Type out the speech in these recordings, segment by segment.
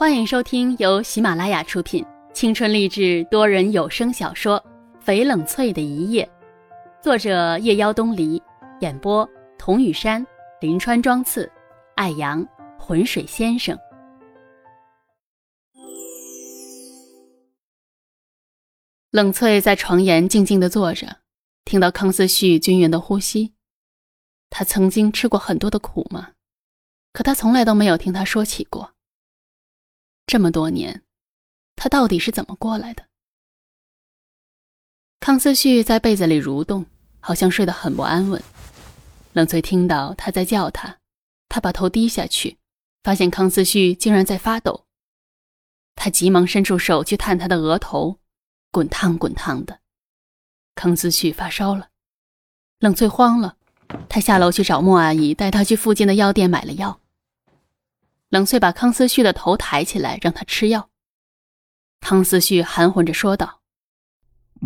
欢迎收听由喜马拉雅出品、青春励志多人有声小说《翡冷翠的一夜》，作者夜妖东篱，演播童雨山、林川、庄次、艾阳、浑水先生。冷翠在床沿静静的坐着，听到康思旭均匀的呼吸。他曾经吃过很多的苦吗？可他从来都没有听他说起过。这么多年，他到底是怎么过来的？康思旭在被子里蠕动，好像睡得很不安稳。冷翠听到他在叫他，他把头低下去，发现康思旭竟然在发抖。他急忙伸出手去探他的额头，滚烫滚烫的。康思旭发烧了，冷翠慌了，她下楼去找莫阿姨，带她去附近的药店买了药。冷翠把康思旭的头抬起来，让他吃药。康思旭含混着说道：“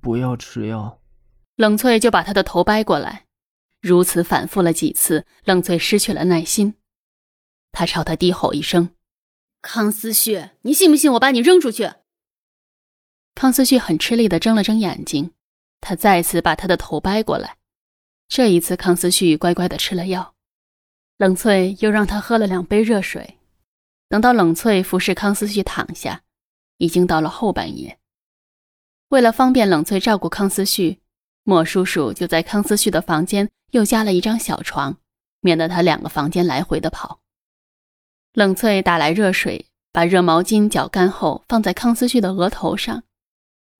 不要吃药。”冷翠就把他的头掰过来。如此反复了几次，冷翠失去了耐心。他朝他低吼一声：“康思旭，你信不信我把你扔出去？”康思旭很吃力的睁了睁眼睛。他再次把他的头掰过来。这一次，康思旭乖乖的吃了药。冷翠又让他喝了两杯热水。等到冷翠服侍康思旭躺下，已经到了后半夜。为了方便冷翠照顾康思旭，莫叔叔就在康思旭的房间又加了一张小床，免得他两个房间来回的跑。冷翠打来热水，把热毛巾搅干后放在康思旭的额头上，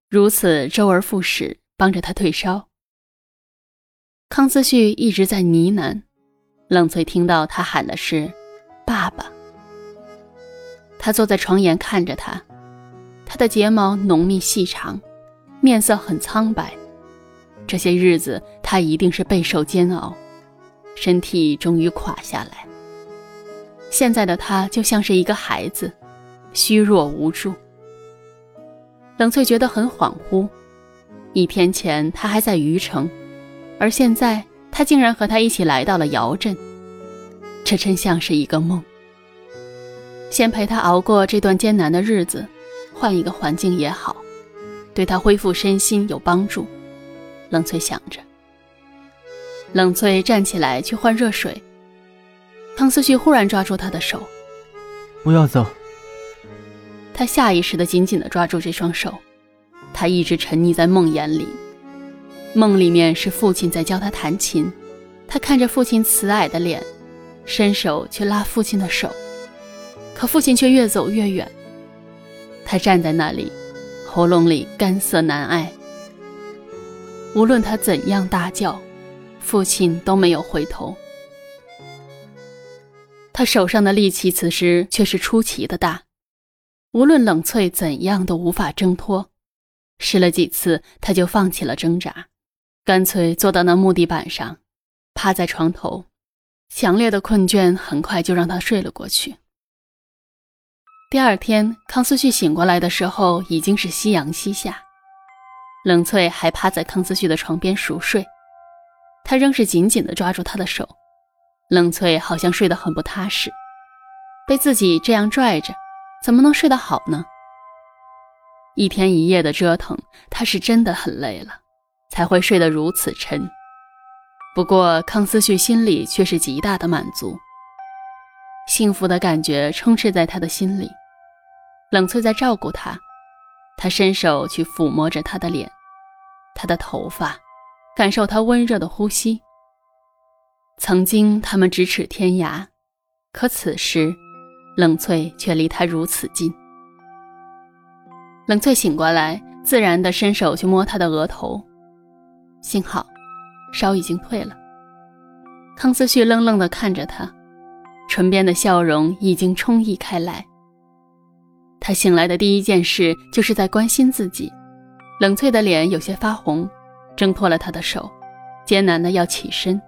如此周而复始，帮着他退烧。康思旭一直在呢喃，冷翠听到他喊的是“爸爸”。他坐在床沿看着他，他的睫毛浓密细长，面色很苍白。这些日子他一定是备受煎熬，身体终于垮下来。现在的他就像是一个孩子，虚弱无助。冷翠觉得很恍惚，一天前他还在虞城，而现在他竟然和他一起来到了姚镇，这真像是一个梦。先陪他熬过这段艰难的日子，换一个环境也好，对他恢复身心有帮助。冷翠想着。冷翠站起来去换热水，汤思旭忽然抓住她的手：“不要走。”他下意识地紧紧地抓住这双手，他一直沉溺在梦魇里。梦里面是父亲在教他弹琴，他看着父亲慈爱的脸，伸手去拉父亲的手。可父亲却越走越远。他站在那里，喉咙里干涩难挨。无论他怎样大叫，父亲都没有回头。他手上的力气此时却是出奇的大，无论冷翠怎样都无法挣脱。试了几次，他就放弃了挣扎，干脆坐到那木地板上，趴在床头。强烈的困倦很快就让他睡了过去。第二天，康思旭醒过来的时候已经是夕阳西下，冷翠还趴在康思旭的床边熟睡，他仍是紧紧地抓住他的手。冷翠好像睡得很不踏实，被自己这样拽着，怎么能睡得好呢？一天一夜的折腾，他是真的很累了，才会睡得如此沉。不过康思旭心里却是极大的满足。幸福的感觉充斥在他的心里，冷翠在照顾他，他伸手去抚摸着她的脸，她的头发，感受她温热的呼吸。曾经他们咫尺天涯，可此时，冷翠却离他如此近。冷翠醒过来，自然地伸手去摸他的额头，幸好，烧已经退了。康思旭愣愣地看着他。唇边的笑容已经充溢开来。他醒来的第一件事就是在关心自己。冷翠的脸有些发红，挣脱了他的手，艰难的要起身。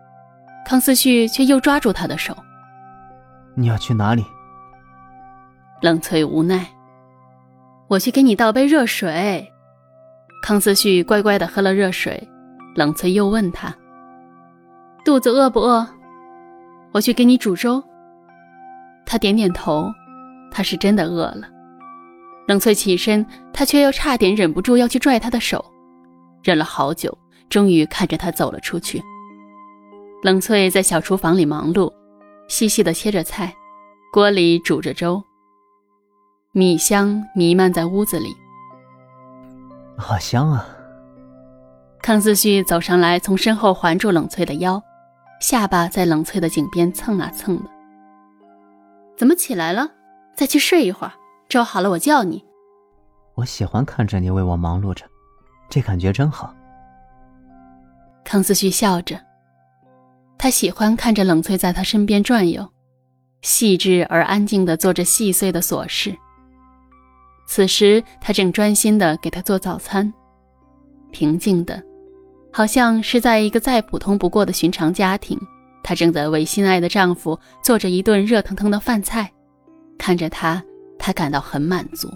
康思旭却又抓住他的手。你要去哪里？冷翠无奈。我去给你倒杯热水。康思旭乖乖的喝了热水。冷翠又问他：肚子饿不饿？我去给你煮粥。他点点头，他是真的饿了。冷翠起身，他却又差点忍不住要去拽他的手，忍了好久，终于看着他走了出去。冷翠在小厨房里忙碌，细细的切着菜，锅里煮着粥，米香弥漫在屋子里，好香啊！康思旭走上来，从身后环住冷翠的腰，下巴在冷翠的颈边蹭啊蹭的。怎么起来了？再去睡一会儿。粥好了，我叫你。我喜欢看着你为我忙碌着，这感觉真好。康思旭笑着，他喜欢看着冷翠在他身边转悠，细致而安静的做着细碎的琐事。此时他正专心的给他做早餐，平静的，好像是在一个再普通不过的寻常家庭，她正在为心爱的丈夫做着一顿热腾腾的饭菜，看着他。她感到很满足。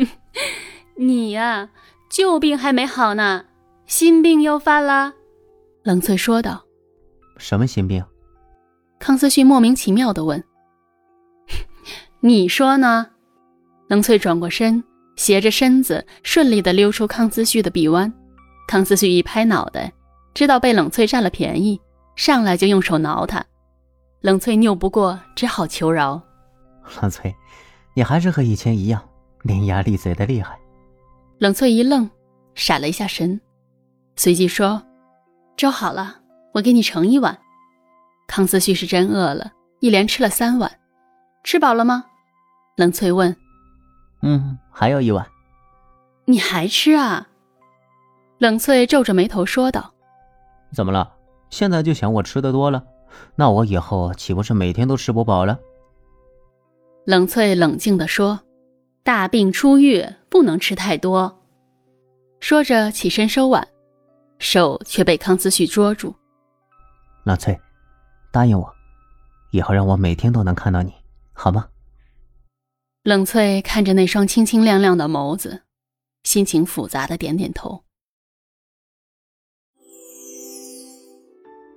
你呀，旧病还没好呢，新病又犯了。冷翠说道：“什么新病？”康思旭莫名其妙的问：“你说呢？”冷翠转过身，斜着身子，顺利的溜出康思旭的臂弯。康思旭一拍脑袋，知道被冷翠占了便宜，上来就用手挠他。冷翠拗不过，只好求饶：“冷翠。”你还是和以前一样伶牙俐嘴的厉害。冷翠一愣，闪了一下神，随即说：“粥好了，我给你盛一碗。”康思旭是真饿了，一连吃了三碗。吃饱了吗？冷翠问。“嗯，还有一碗。”你还吃啊？冷翠皱着眉头说道。“怎么了？现在就想我吃的多了？那我以后岂不是每天都吃不饱了？”冷翠冷静地说：“大病初愈，不能吃太多。”说着起身收碗，手却被康思旭捉住。“冷翠，答应我，以后让我每天都能看到你，好吗？”冷翠看着那双清清亮亮的眸子，心情复杂的点点头。